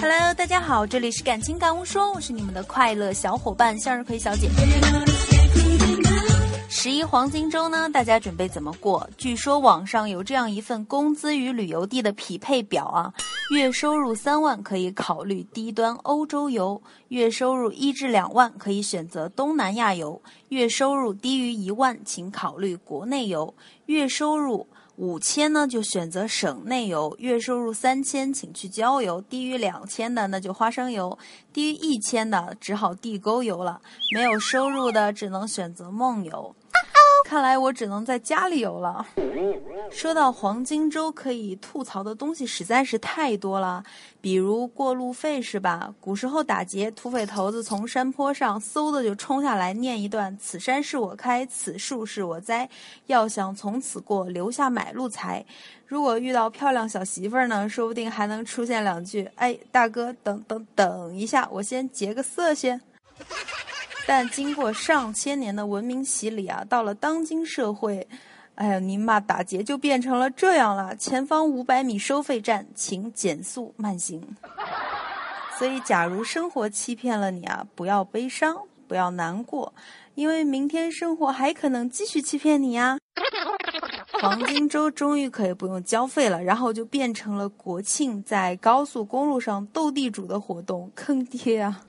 Hello，大家好，这里是感情感悟说，我是你们的快乐小伙伴向日葵小姐。十一黄金周呢，大家准备怎么过？据说网上有这样一份工资与旅游地的匹配表啊，月收入三万可以考虑低端欧洲游，月收入一至两万可以选择东南亚游，月收入低于一万请考虑国内游，月收入。五千呢，就选择省内游；月收入三千，请去郊游；低于两千的，那就花生油；低于一千的，只好地沟油了。没有收入的，只能选择梦游。看来我只能在家里游了。说到黄金周，可以吐槽的东西实在是太多了，比如过路费是吧？古时候打劫，土匪头子从山坡上嗖的就冲下来，念一段：“此山是我开，此树是我栽，要想从此过，留下买路财。”如果遇到漂亮小媳妇儿呢，说不定还能出现两句：“哎，大哥，等等等一下，我先劫个色先。”但经过上千年的文明洗礼啊，到了当今社会，哎呀，尼玛打劫就变成了这样了。前方五百米收费站，请减速慢行。所以，假如生活欺骗了你啊，不要悲伤，不要难过，因为明天生活还可能继续欺骗你呀。黄金周终于可以不用交费了，然后就变成了国庆在高速公路上斗地主的活动，坑爹啊！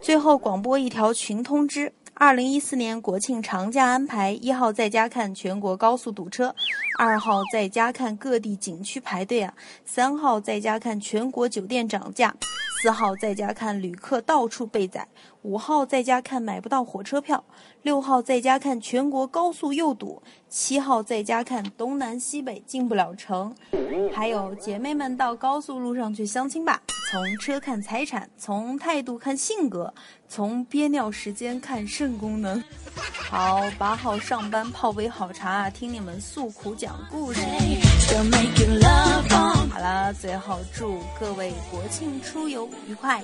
最后广播一条群通知：二零一四年国庆长假安排，一号在家看全国高速堵车，二号在家看各地景区排队啊，三号在家看全国酒店涨价，四号在家看旅客到处被宰，五号在家看买不到火车票，六号在家看全国高速又堵，七号在家看东南西北进不了城，还有姐妹们到高速路上去相亲吧。从车看财产，从态度看性格，从憋尿时间看肾功能。好，八号上班泡杯好茶，听你们诉苦讲故事。最后祝各位国庆出游愉快。